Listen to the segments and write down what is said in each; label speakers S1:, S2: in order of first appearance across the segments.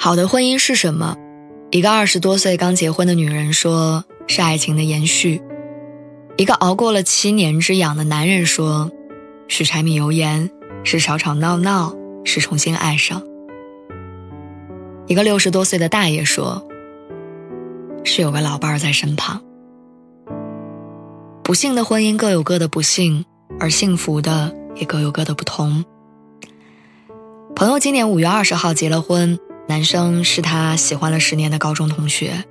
S1: 好的婚姻是什么？一个二十多岁刚结婚的女人说：“是爱情的延续。”一个熬过了七年之痒的男人说：“是柴米油盐，是吵吵闹闹，是重新爱上。”一个六十多岁的大爷说：“是有个老伴儿在身旁。”不幸的婚姻各有各的不幸，而幸福的也各有各的不同。朋友今年五月二十号结了婚。男生是他喜欢了十年的高中同学，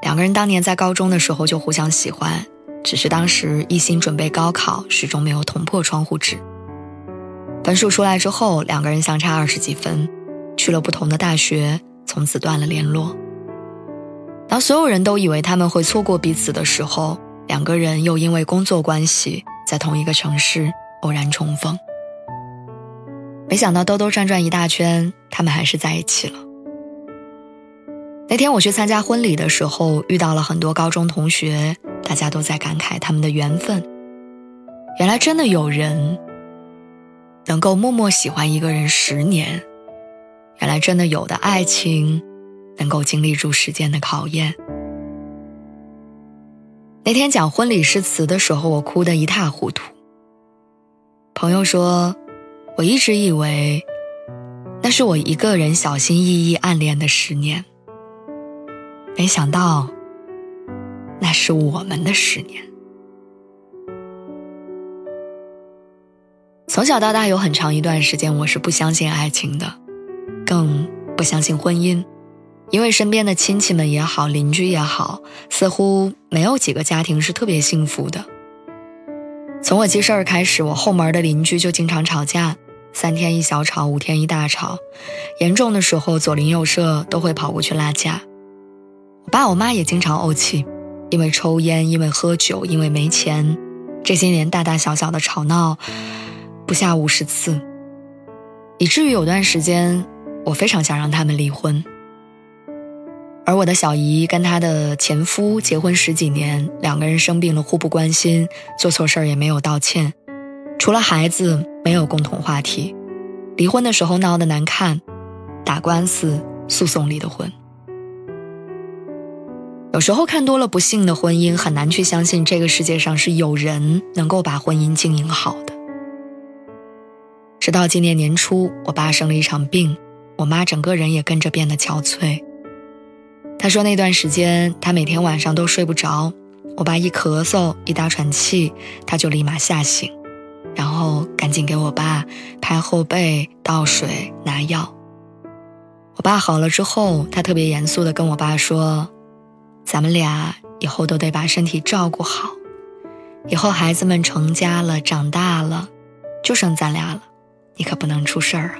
S1: 两个人当年在高中的时候就互相喜欢，只是当时一心准备高考，始终没有捅破窗户纸。分数出来之后，两个人相差二十几分，去了不同的大学，从此断了联络。当所有人都以为他们会错过彼此的时候，两个人又因为工作关系在同一个城市偶然重逢。没想到兜兜转转一大圈，他们还是在一起了。那天我去参加婚礼的时候，遇到了很多高中同学，大家都在感慨他们的缘分。原来真的有人能够默默喜欢一个人十年，原来真的有的爱情能够经历住时间的考验。那天讲婚礼誓词的时候，我哭得一塌糊涂。朋友说。我一直以为，那是我一个人小心翼翼暗恋的十年。没想到，那是我们的十年。从小到大，有很长一段时间，我是不相信爱情的，更不相信婚姻，因为身边的亲戚们也好，邻居也好，似乎没有几个家庭是特别幸福的。从我记事儿开始，我后门的邻居就经常吵架。三天一小吵，五天一大吵，严重的时候左邻右舍都会跑过去拉架。我爸我妈也经常怄气，因为抽烟，因为喝酒，因为没钱，这些年大大小小的吵闹不下五十次，以至于有段时间我非常想让他们离婚。而我的小姨跟她的前夫结婚十几年，两个人生病了互不关心，做错事儿也没有道歉。除了孩子，没有共同话题。离婚的时候闹得难看，打官司、诉讼离的婚。有时候看多了不幸的婚姻，很难去相信这个世界上是有人能够把婚姻经营好的。直到今年年初，我爸生了一场病，我妈整个人也跟着变得憔悴。她说那段时间他每天晚上都睡不着，我爸一咳嗽、一大喘气，她就立马吓醒。然后赶紧给我爸拍后背、倒水、拿药。我爸好了之后，他特别严肃地跟我爸说：“咱们俩以后都得把身体照顾好，以后孩子们成家了、长大了，就剩咱俩了，你可不能出事儿啊。”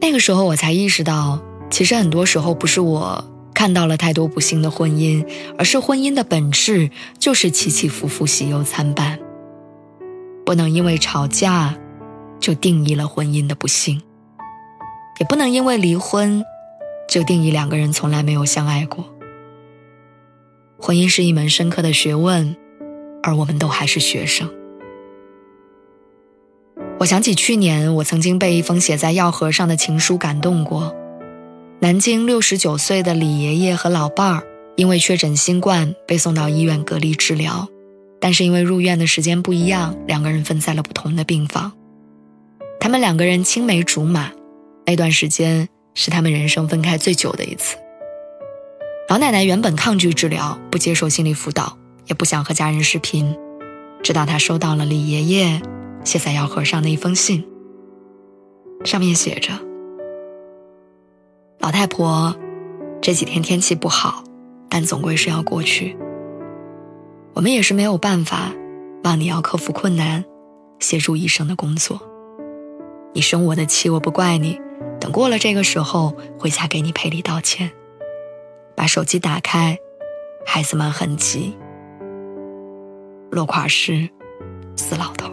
S1: 那个时候我才意识到，其实很多时候不是我。看到了太多不幸的婚姻，而是婚姻的本质就是起起伏伏、喜忧参半。不能因为吵架就定义了婚姻的不幸，也不能因为离婚就定义两个人从来没有相爱过。婚姻是一门深刻的学问，而我们都还是学生。我想起去年，我曾经被一封写在药盒上的情书感动过。南京六十九岁的李爷爷和老伴儿因为确诊新冠被送到医院隔离治疗，但是因为入院的时间不一样，两个人分在了不同的病房。他们两个人青梅竹马，那段时间是他们人生分开最久的一次。老奶奶原本抗拒治疗，不接受心理辅导，也不想和家人视频，直到她收到了李爷爷写在药盒上的一封信，上面写着。老太婆，这几天天气不好，但总归是要过去。我们也是没有办法，望你要克服困难，协助医生的工作。你生我的气，我不怪你。等过了这个时候，回家给你赔礼道歉。把手机打开，孩子们很急。落款是死老头。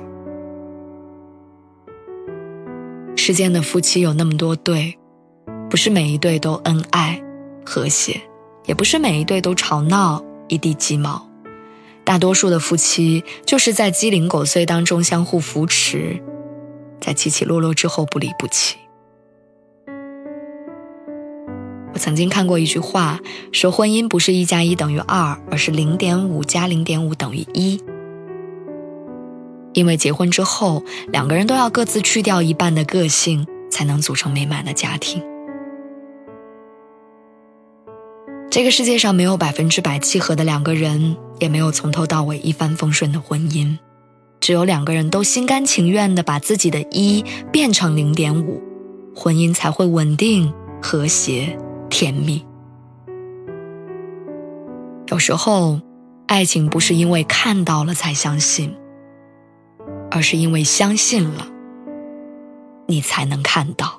S1: 世间的夫妻有那么多对，不是每一对都恩爱和谐，也不是每一对都吵闹一地鸡毛。大多数的夫妻就是在鸡零狗碎当中相互扶持，在起起落落之后不离不弃。我曾经看过一句话，说婚姻不是一加一等于二，而是零点五加零点五等于一。因为结婚之后，两个人都要各自去掉一半的个性，才能组成美满的家庭。这个世界上没有百分之百契合的两个人，也没有从头到尾一帆风顺的婚姻，只有两个人都心甘情愿的把自己的一变成零点五，婚姻才会稳定、和谐、甜蜜。有时候，爱情不是因为看到了才相信。而是因为相信了，你才能看到。